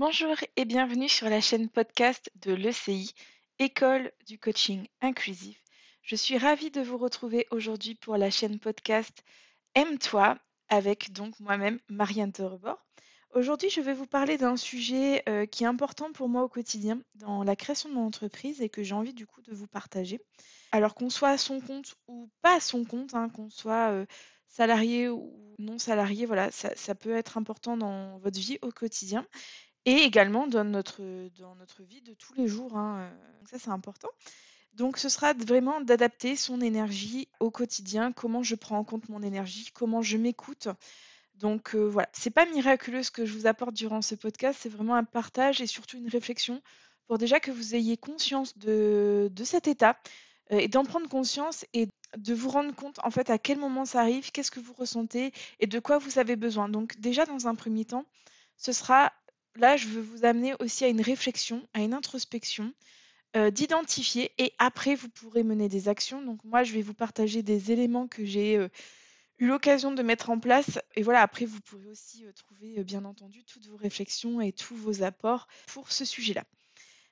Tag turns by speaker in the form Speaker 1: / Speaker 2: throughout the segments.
Speaker 1: Bonjour et bienvenue sur la chaîne podcast de l'ECI, École du coaching inclusif. Je suis ravie de vous retrouver aujourd'hui pour la chaîne podcast Aime-toi avec donc moi-même Marianne Terebord. Aujourd'hui, je vais vous parler d'un sujet euh, qui est important pour moi au quotidien dans la création de mon entreprise et que j'ai envie du coup de vous partager. Alors qu'on soit à son compte ou pas à son compte, hein, qu'on soit euh, salarié ou non salarié, voilà, ça, ça peut être important dans votre vie au quotidien et également dans notre, dans notre vie de tous les jours. Hein, euh, ça, c'est important. Donc, ce sera vraiment d'adapter son énergie au quotidien, comment je prends en compte mon énergie, comment je m'écoute. Donc euh, voilà, c'est pas miraculeux ce que je vous apporte durant ce podcast, c'est vraiment un partage et surtout une réflexion pour déjà que vous ayez conscience de, de cet état euh, et d'en prendre conscience et de vous rendre compte en fait à quel moment ça arrive, qu'est-ce que vous ressentez et de quoi vous avez besoin. Donc déjà dans un premier temps, ce sera là je veux vous amener aussi à une réflexion, à une introspection, euh, d'identifier et après vous pourrez mener des actions. Donc moi je vais vous partager des éléments que j'ai eu l'occasion de mettre en place. Et voilà, après, vous pourrez aussi euh, trouver, euh, bien entendu, toutes vos réflexions et tous vos apports pour ce sujet-là.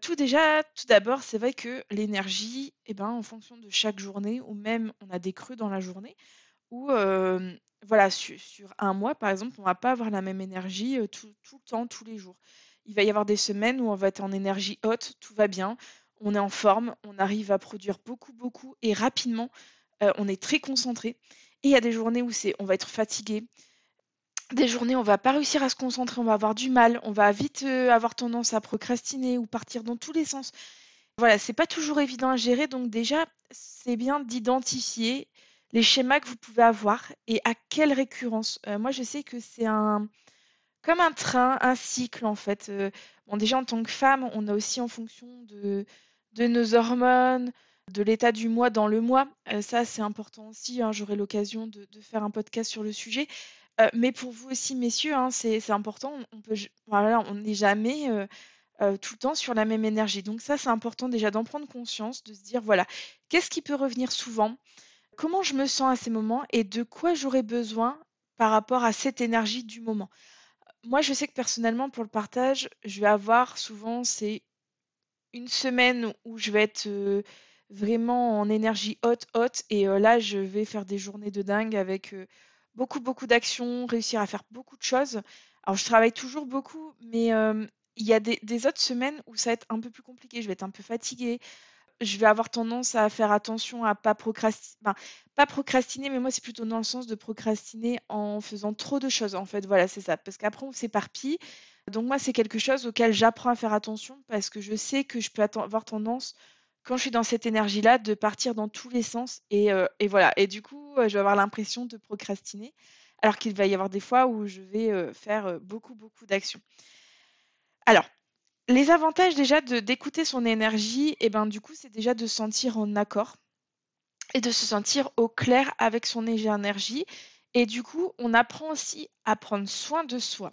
Speaker 1: Tout déjà, tout d'abord, c'est vrai que l'énergie, eh ben, en fonction de chaque journée, ou même on a des creux dans la journée, ou euh, voilà, sur, un mois, par exemple, on va pas avoir la même énergie tout, tout, le temps, tous les jours. Il va y avoir des semaines où on va être en énergie haute, tout va bien, on est en forme, on arrive à produire beaucoup, beaucoup et rapidement, on est très concentré. Et il y a des journées où c'est, on va être fatigué. Des journées où on va pas réussir à se concentrer, on va avoir du mal, on va vite euh, avoir tendance à procrastiner ou partir dans tous les sens. Voilà, c'est pas toujours évident à gérer, donc déjà, c'est bien d'identifier les schémas que vous pouvez avoir et à quelle récurrence. Euh, moi, je sais que c'est un comme un train, un cycle en fait. Euh, bon, déjà en tant que femme, on a aussi en fonction de, de nos hormones, de l'état du mois dans le mois. Euh, ça, c'est important aussi. Hein, j'aurai l'occasion de, faire un podcast sur le sujet. Mais pour vous aussi, messieurs, hein, c'est important. On peut, voilà, on n'est jamais tout le temps sur la même énergie. Donc ça, c'est important déjà d'en prendre conscience, de se dire voilà, qu'est-ce qui peut revenir souvent, comment je me sens à ces moments et de quoi j'aurais besoin par rapport à cette énergie du moment. Moi, je sais que personnellement, pour le partage, je vais avoir souvent c'est une semaine où je vais être vraiment en énergie haute, haute. Et euh, là, je vais faire des journées de dingue avec euh, beaucoup, beaucoup d'actions, réussir à faire beaucoup de choses. Alors, je travaille toujours beaucoup, mais euh, il y a des, autres semaines où ça va être un peu plus compliqué. Je vais être un peu fatiguée. Je vais avoir tendance à faire attention à pas procrastiner. pas procrastiner, mais moi, c'est plutôt dans le sens de procrastiner en faisant trop de choses. En fait, voilà, c'est ça. Parce qu'après, on s'éparpille. Donc, moi, c'est quelque chose auquel j'apprends à faire attention parce que je sais que je peux avoir tendance quand je suis dans cette énergie-là, de partir dans tous les sens. Et, euh, voilà. Et du coup, euh, je vais avoir l'impression de procrastiner, alors qu'il va y avoir des fois où je vais euh, faire beaucoup, beaucoup d'actions. Alors, les avantages déjà d'écouter son énergie, et eh ben du coup, c'est déjà de se sentir en accord et de se sentir au clair avec son énergie. Et du coup, on apprend aussi à prendre soin de soi.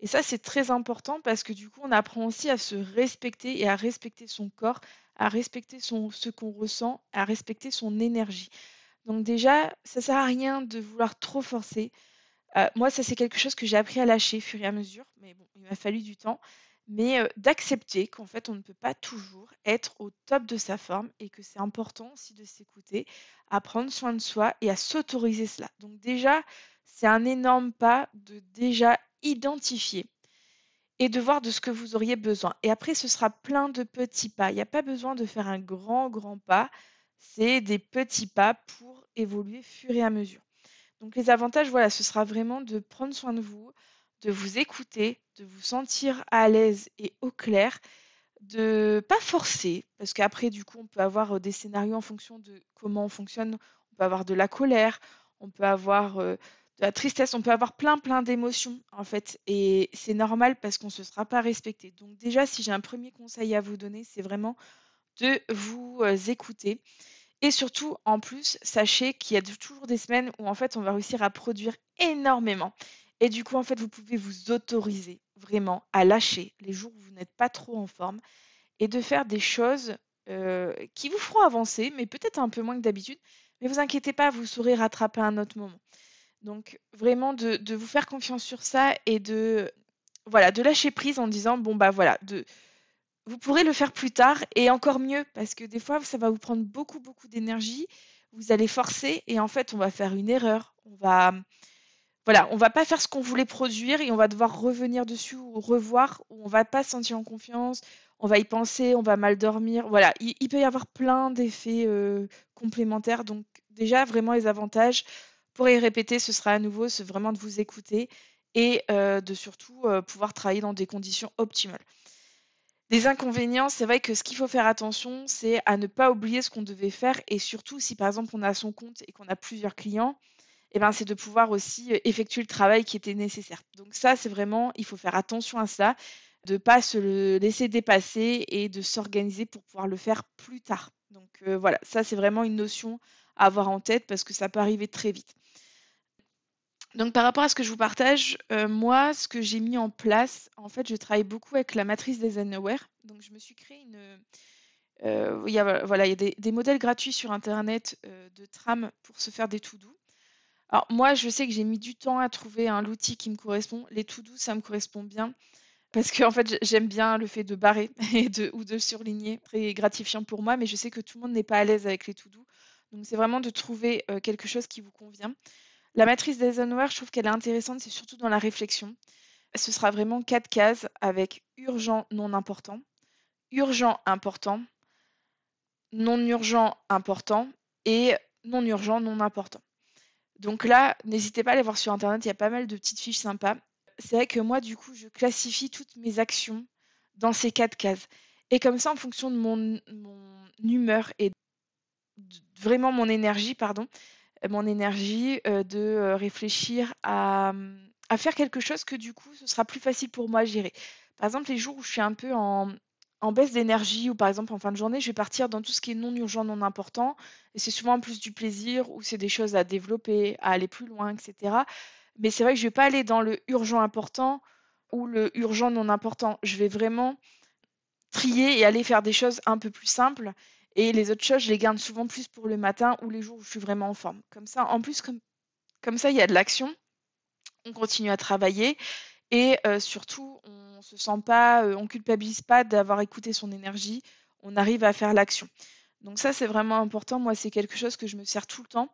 Speaker 1: Et ça, c'est très important parce que du coup, on apprend aussi à se respecter et à respecter son corps, à respecter ce qu'on ressent, à respecter son énergie. Donc déjà, ça sert à rien de vouloir trop forcer. Euh, moi, ça c'est quelque chose que j'ai appris à lâcher au fur et à mesure, mais bon, il m'a fallu du temps. Mais d'accepter qu'en fait, on ne peut pas toujours être au top de sa forme et que c'est important aussi de s'écouter, à prendre soin de soi et à s'autoriser cela. Donc déjà, c'est un énorme pas de déjà identifier et de voir de ce que vous auriez besoin. Et après, ce sera plein de petits pas. Il n'y a pas besoin de faire un grand, grand pas. C'est des petits pas pour évoluer fur et à mesure. Donc les avantages, voilà, ce sera vraiment de prendre soin de vous, de vous écouter, de vous sentir à l'aise et au clair, de pas forcer, parce qu'après, du coup, on peut avoir euh, des scénarios en fonction de comment on fonctionne. On peut avoir de la colère, on peut avoir euh, de la tristesse, on peut avoir plein plein d'émotions en fait et c'est normal parce qu'on ne se sera pas respecté. Donc déjà si j'ai un premier conseil à vous donner, c'est vraiment de vous euh, écouter et surtout en plus sachez qu'il y a toujours des semaines où en fait on va réussir à produire énormément et du coup en fait vous pouvez vous autoriser vraiment à lâcher les jours où vous n'êtes pas trop en forme et de faire des choses euh, qui vous feront avancer mais peut-être un peu moins que d'habitude. Mais vous inquiétez pas, vous saurez rattraper à un autre moment. Donc vraiment de, vous faire confiance sur ça et de voilà, de lâcher prise en disant bon bah voilà, vous pourrez le faire plus tard et encore mieux parce que des fois ça va vous prendre beaucoup beaucoup d'énergie, vous allez forcer et en fait on va faire une erreur, on va voilà, on va pas faire ce qu'on voulait produire et on va devoir revenir dessus ou revoir, ou on va pas se sentir en confiance, on va y penser, on va mal dormir. Voilà, il, peut y avoir plein d'effets euh, complémentaires. Donc déjà, vraiment les avantages, pour y répéter, ce sera à nouveau, c'est vraiment de vous écouter et euh, de surtout euh, pouvoir travailler dans des conditions optimales. Les inconvénients, c'est vrai que ce qu'il faut faire attention, c'est à ne pas oublier ce qu'on devait faire et surtout si par exemple on a son compte et qu'on a plusieurs clients, eh ben, c'est de pouvoir aussi effectuer le travail qui était nécessaire. Donc ça, c'est vraiment, il faut faire attention à ça, de ne pas se le laisser dépasser et de s'organiser pour pouvoir le faire plus tard. Donc voilà, ça c'est vraiment une notion à avoir en tête parce que ça peut arriver très vite. Donc par rapport à ce que je vous partage, moi, ce que j'ai mis en place, en fait, je travaille beaucoup avec la matrice des Aware. Donc je me suis créé une... il y a, voilà, il y a des, des, modèles gratuits sur Internet de trams pour se faire des to-do. Alors moi, je sais que j'ai mis du temps à trouver un outil qui me correspond. Les to-do, ça me correspond bien parce que en fait, j'aime bien le fait de barrer ou de surligner. Très gratifiant pour moi, mais je sais que tout le monde n'est pas à l'aise avec les to-do. Donc c'est vraiment de trouver euh, quelque chose qui vous convient. La matrice d'Eisenhower, je trouve qu'elle est intéressante, c'est surtout dans la réflexion. Ce sera vraiment quatre cases avec urgent non important, urgent important, non urgent important et non urgent non important. Donc là, n'hésitez pas à aller voir sur Internet, il y a pas mal de petites fiches sympas. C'est vrai que moi, du coup, je classifie toutes mes actions dans ces quatre cases. Et comme ça, en fonction de mon, humeur et vraiment mon énergie, pardon, euh, mon énergie euh, de euh, réfléchir à, à, faire quelque chose que du coup, ce sera plus facile pour moi à gérer. Par exemple, les jours où je suis un peu en, en baisse d'énergie ou par exemple en fin de journée, je vais partir dans tout ce qui est non urgent, non important. Et c'est souvent plus du plaisir ou c'est des choses à développer, à aller plus loin, etc. Mais c'est vrai que je ne vais pas aller dans le urgent important ou le urgent non important. Je vais vraiment trier et aller faire des choses un peu plus simples. Et les autres choses, je les garde souvent plus pour le matin ou les jours où je suis vraiment en forme. Comme ça, en plus, comme, comme ça, il y a de l'action. On continue à travailler. Et euh, surtout, on se sent pas, euh, on culpabilise pas d'avoir écouté son énergie. On arrive à faire l'action. Donc ça, c'est vraiment important. Moi, c'est quelque chose que je me sers tout le temps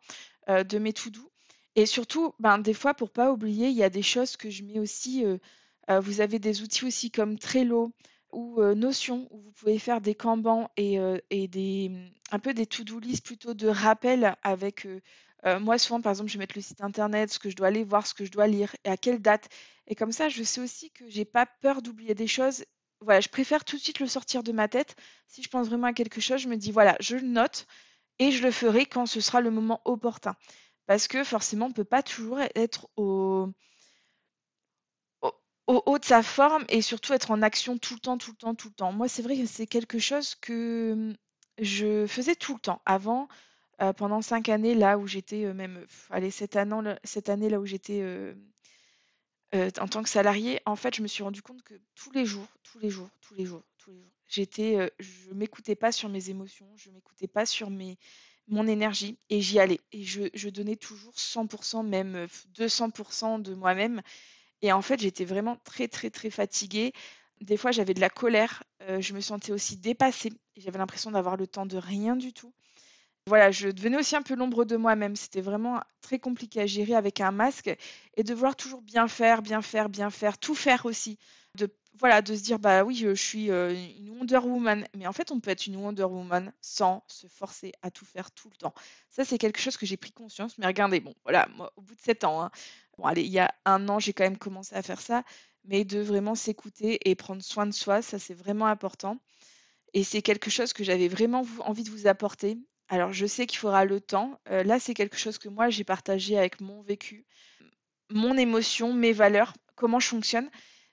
Speaker 1: euh, de mes tout doux. Et surtout, ben, des fois, pour pas oublier, il y a des choses que je mets aussi. vous avez des outils aussi comme Trello ou Notion où vous pouvez faire des kanban et, et des, un peu des to-do list plutôt de rappel avec euh, moi, souvent, par exemple, je vais mettre le site internet, ce que je dois aller voir, ce que je dois lire et à quelle date. Et comme ça, je sais aussi que j'ai pas peur d'oublier des choses. Voilà, je préfère tout de suite le sortir de ma tête. Si je pense vraiment à quelque chose, je me dis voilà, je le note et je le ferai quand ce sera le moment opportun. Parce que forcément, on ne peut pas toujours être au, au haut de sa forme et surtout être en action tout le temps, tout le temps, tout le temps. Moi, c'est vrai que c'est quelque chose que hum, je faisais tout le temps. Avant, euh, pendant cinq années, là où j'étais euh, même, allez, cette année, cette année là où j'étais euh, en tant que salarié, en fait, je me suis rendu compte que tous les jours, tous les jours, tous les jours, tous les jours, j'étais, je m'écoutais pas sur mes émotions, je m'écoutais pas sur mes, mon énergie et j'y allais. Et je, je, donnais toujours 100%, même 200% de moi-même. Et en fait, j'étais vraiment très, très, très fatiguée. Des fois, j'avais de la colère. je me sentais aussi dépassée. J'avais l'impression d'avoir le temps de rien du tout. Voilà, je devenais aussi un peu l'ombre de moi-même. C'était vraiment très compliqué à gérer avec un masque et de vouloir toujours bien faire, bien faire, bien faire, tout faire aussi. De, voilà, de se dire, bah oui, je suis euh, une Wonder Woman. Mais en fait, on peut être une Wonder Woman sans se forcer à tout faire tout le temps. Ça, c'est quelque chose que j'ai pris conscience. Mais regardez, bon, voilà, au bout de sept ans, hein, bon, allez, il y a un an, j'ai quand même commencé à faire ça. Mais de vraiment s'écouter et prendre soin de soi, ça, c'est vraiment important. Et c'est quelque chose que j'avais vraiment envie de vous apporter. Alors, je sais qu'il faudra le temps. Euh, là, c'est quelque chose que moi, j'ai partagé avec mon vécu, mon émotion, mes valeurs, comment je fonctionne.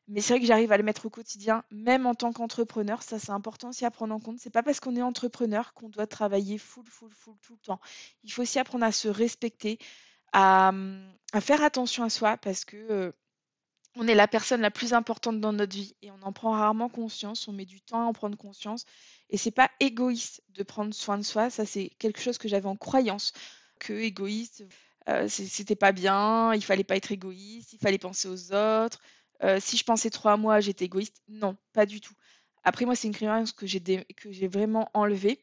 Speaker 1: Mais c'est vrai que j'arrive à le mettre au quotidien, même en tant qu'entrepreneur. Ça, c'est important aussi à prendre en compte. C'est pas parce qu'on est entrepreneur qu'on doit travailler full, full, full tout le temps. Il faut aussi apprendre à se respecter, à, faire attention à soi parce que euh, on est la personne la plus importante dans notre vie et on en prend rarement conscience. On met du temps à en prendre conscience. Et c'est pas égoïste de prendre soin de soi. Ça, c'est quelque chose que j'avais en croyance. Que égoïste, euh, c'était pas bien, il fallait pas être égoïste, il fallait penser aux autres. Euh, si je pensais trop à moi, j'étais égoïste. Non, pas du tout. Après, moi, c'est une croyance que j'ai que j'ai vraiment enlevée.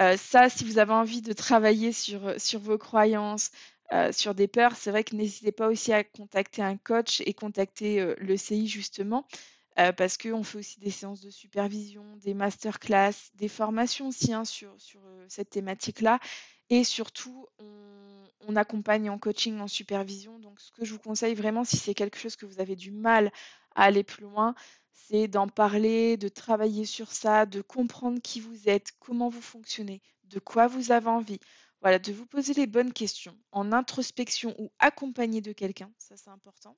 Speaker 1: Euh, ça, si vous avez envie de travailler sur, sur vos croyances, euh, sur des peurs, c'est vrai que n'hésitez pas aussi à contacter un coach et contacter le CI justement, parce qu'on fait aussi des séances de supervision, des masterclass, des formations aussi hein, sur, sur cette thématique-là. Et surtout, on, accompagne en coaching, en supervision. Donc, ce que je vous conseille vraiment, si c'est quelque chose que vous avez du mal à aller plus loin, c'est d'en parler, de travailler sur ça, de comprendre qui vous êtes, comment vous fonctionnez, de quoi vous avez envie. Voilà, de vous poser les bonnes questions en introspection ou accompagné de quelqu'un, ça c'est important.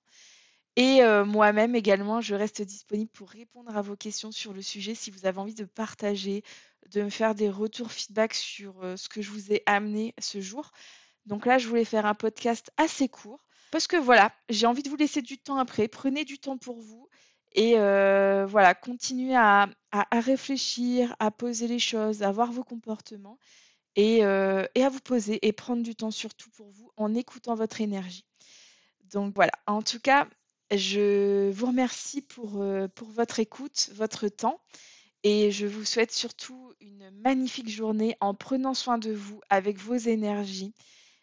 Speaker 1: Et euh, moi-même également, je reste disponible pour répondre à vos questions sur le sujet si vous avez envie de partager, de me faire des retours feedback sur euh, ce que je vous ai amené ce jour. Donc là, je voulais faire un podcast assez court parce que voilà, j'ai envie de vous laisser du temps après. Prenez du temps pour vous et euh, voilà, continuez à, réfléchir, à poser les choses, à voir vos comportements et, et à vous poser et prendre du temps surtout pour vous en écoutant votre énergie. Donc voilà, en tout cas, je vous remercie pour, euh, pour votre écoute, votre temps et je vous souhaite surtout une magnifique journée en prenant soin de vous avec vos énergies.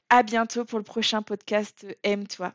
Speaker 1: À bientôt pour le prochain podcast Aime-toi.